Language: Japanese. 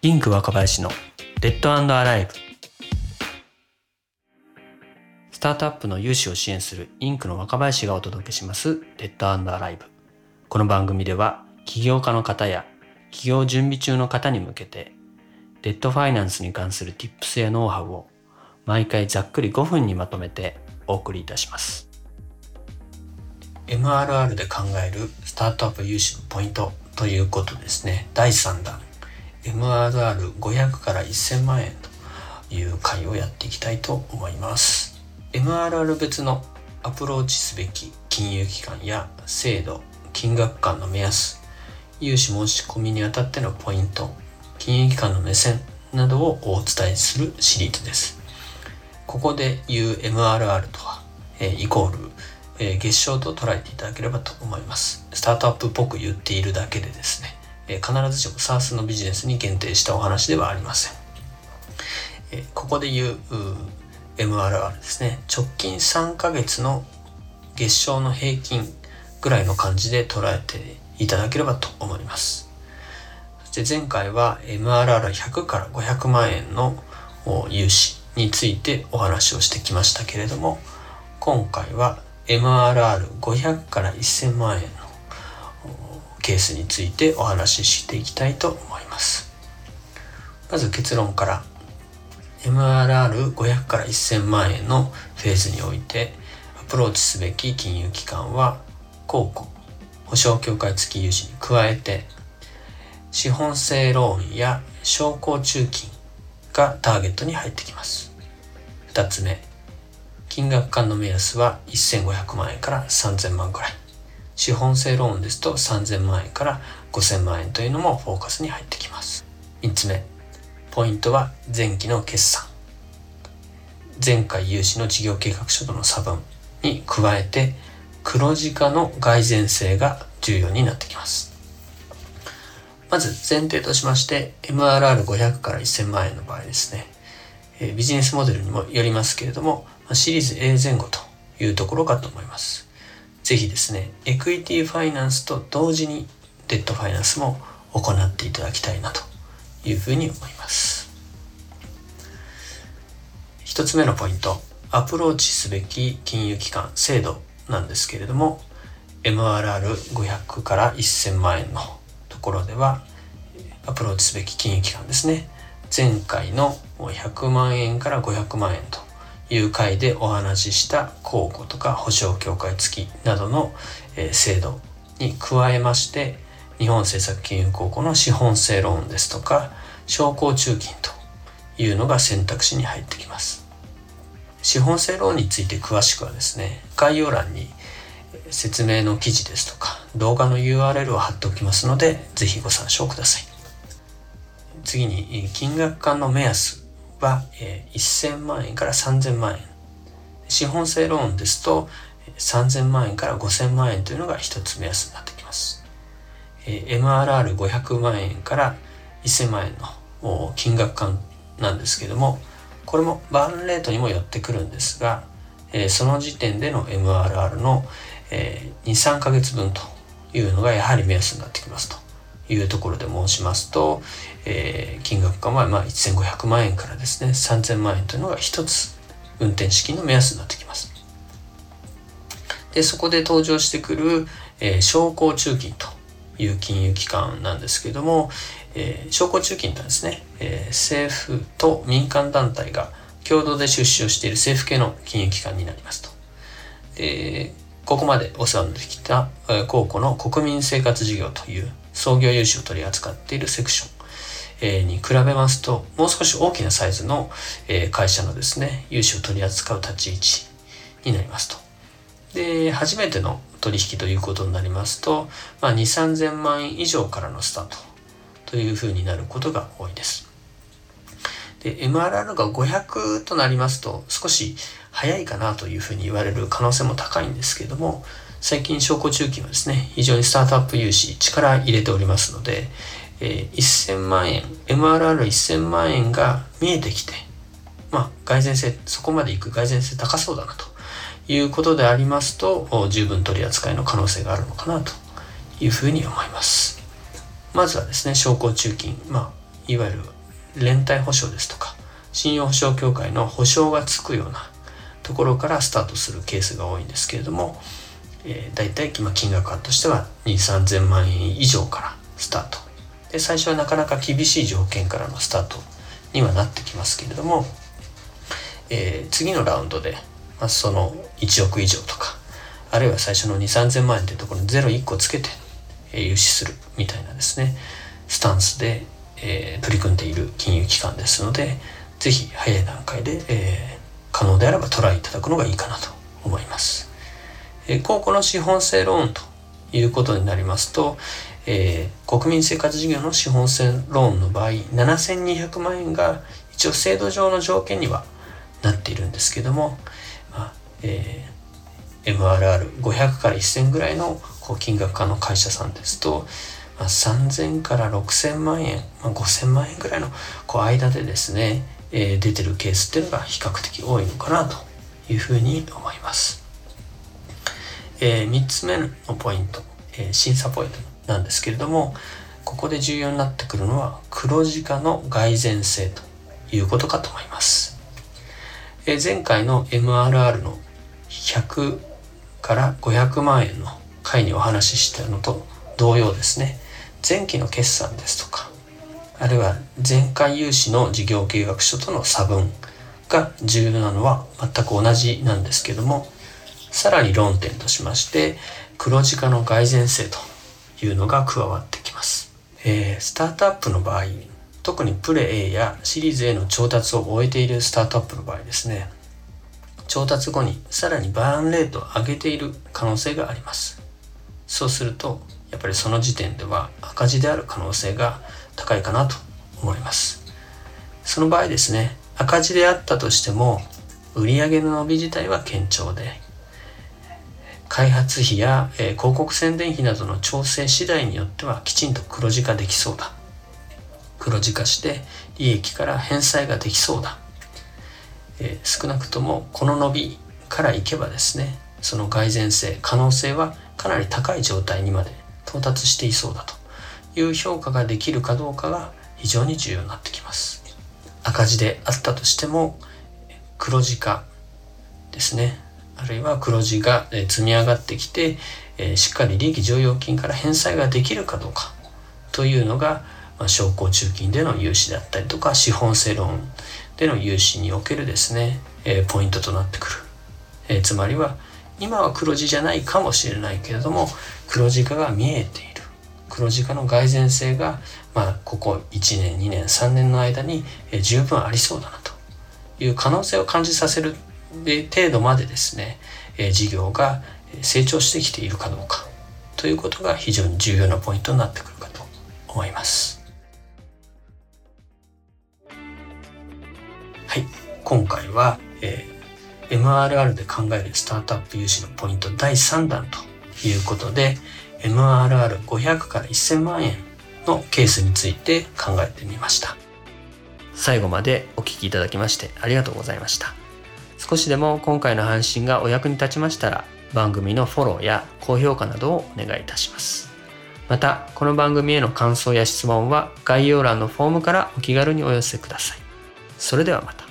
インク若林のデッドアライブスタートアップの融資を支援するインクの若林がお届けしますデッドアライブこの番組では起業家の方や起業準備中の方に向けてデッドファイナンスに関する Tips やノウハウを毎回ざっくり5分にまとめてお送りいたします。MRR で考えるスタートアップ融資のポイントということですね。第3弾。MRR500 から1000万円という回をやっていきたいと思います。MRR 別のアプローチすべき金融機関や制度金額間の目安融資申し込みにあたってのポイント金融機関の目線などをお伝えするシリーズです。ここで言う MRR とは、えイコール、え月賞と捉えていただければと思います。スタートアップっぽく言っているだけでです。え必ずしも SARS のビジネスに限定したお話ではありません。えここで言う MRR ですね直近3ヶ月の月賞の平均ぐらいの感じで捉えていただければと思います。そして前回は MRR100 から500万円の融資についてお話をしてきましたけれども今回は MRR500 から1000万円のケースについてお話ししていきたいと思います。まず結論から MRR500 から1000万円のフェーズにおいてアプローチすべき金融機関は公庫保証協会付き融資に加えて資本性ローンや商工中金がターゲットに入ってきます。2つ目金額間の目安は1500万円から3000万くらい。資本性ローンですと3000万円から5000万円というのもフォーカスに入ってきます。3つ目ポイントは前期の決算。前回融資の事業計画書との差分に加えて黒字化の蓋然性が重要になってきます。まず前提としまして MRR500 から1000万円の場合ですね。ビジネスモデルにもよりますけれどもシリーズ A 前後というところかと思います。ぜひですね、エクイティファイナンスと同時にデットファイナンスも行っていただきたいなというふうに思います。一つ目のポイント、アプローチすべき金融機関制度なんですけれども、MRR500 から1000万円のところでは、アプローチすべき金融機関ですね。前回の100万円から500万円という回でお話しした公庫とか保証協会付きなどの、え制度に加えまして日本政策金融公庫の資本性ローンですとか商工中金というのが選択肢に入ってきます。資本性ローンについて詳しくはですね概要欄に説明の記事ですとか動画の URL を貼っておきますので是非ご参照ください。次に金額間の目安は、えー、1000万円から3000万円。資本性ローンですと3000万円から5000万円というのが一つ目安になってきます、えー、MRR500 万円から1000万円の金額間なんですけどもこれもバーンレートにもよってくるんですが、えー、その時点での MRR の、えー、23ヶ月分というのがやはり目安になってきますと。いうところで申しますと、えー、金額感はまあ1500万円からですね3000万円というのが一つ運転資金の目安になってきます。でそこで登場してくる、えー、商工中金という金融機関なんですけれども、えー、商工中金とはですね、えー、政府と民間団体が共同で出資をしている政府系の金融機関になりますと。でここまでお世話になってきた、えー、公庫の国民生活事業という創業融資を取り扱っているセクションに比べますともう少し大きなサイズの、会社のですね融資を取り扱う立ち位置になりますと。で初めての取引ということになりますと、まあ、2 3 0 0 0万円以上からのスタートというふうになることが多いです。で MRR が500となりますと少し早いかなというふうに言われる可能性も高いんですけれども最近証拠中金はですね非常にスタートアップ融資力入れておりますので、えー、1000万円 MRR1000 万円が見えてきてまあ蓋然性そこまでいく蓋然性高そうだなということでありますと十分取り扱いの可能性があるのかなというふうに思います。まずはですね商工中金まあいわゆる連帯保証ですとか信用保証協会の保証がつくようなところからスタートするケースが多いんですけれども、えー、大体金額としては2 3 0 0 0万円以上からスタートで最初はなかなか厳しい条件からのスタートにはなってきますけれども、えー、次のラウンドで、まあ、その1億以上とかあるいは最初の2 3 0 0 0万円というところに01個つけて、えー、融資するみたいなですねスタンスで、えー、取り組んでいる金融機関ですので是非早い段階で、えー、可能であればトライいただくのがいいかなと思います。え、高校の資本性ローンということになりますと、えー、国民生活事業の資本性ローンの場合7200万円が一応制度上の条件にはなっているんですけども、まあえー、MRR500 から1000ぐらいのこう金額化の会社さんですと、まあ、3000から6000万円、まあ、5000万円ぐらいのこう間でですね、えー、出てるケースっていうのが比較的多いのかなというふうに思います。えー、3つ目のポイント、えー、審査ポイントなんですけれどもここで重要になってくるのは黒字化の蓋然性ということかと思います。えー、前回の MRR の100から500万円の回にお話ししたのと同様ですね前期の決算ですとかあるいは前回融資の事業計画書との差分が重要なのは全く同じなんですけどもさらに論点としまして黒字化の蓋然性というのが加わってきます、えー、スタートアップの場合特にプレ A やシリーズ A の調達を終えているスタートアップの場合ですね。調達後にさらにバーンレートを上げている可能性があります。そうするとやっぱりその時点では赤字である可能性が高いかなと思います。その場合ですね赤字であったとしても売上の伸び自体は堅調で開発費や、え、広告宣伝費などの調整次第によってはきちんと黒字化できそうだ。黒字化して利益から返済ができそうだ、え、少なくともこの伸びからいけばですねその蓋然性可能性はかなり高い状態にまで到達していそうだと。いう評価ができるかどうかが非常に重要になってきます。赤字であったとしても黒字化ですね。あるいは黒字が積み上がってきてしっかり利益剰余金から返済ができるかどうか。というのが商工中金での融資であったりとか資本性ローンでの融資におけるですねポイントとなってくる。つまりは今は黒字じゃないかもしれないけれども黒字化が見えている。黒字化の蓋然性が、まあ、ここ1年2年3年の間に十分ありそうだなという可能性を感じさせる程度までですね事業が成長してきているかどうか。ということが非常に重要なポイントになってくるかと思います。はい、今回は、えー、MRR で考えるスタートアップ融資のポイント第3弾ということで、MRR500 から1000万円のケースについて考えてみました。最後までお聴きいただきましてありがとうございました。少しでも今回の配信がお役に立ちましたら番組のフォローや高評価などをお願いいたします。またこの番組への感想や質問は概要欄のフォームからお気軽にお寄せください。それではまた。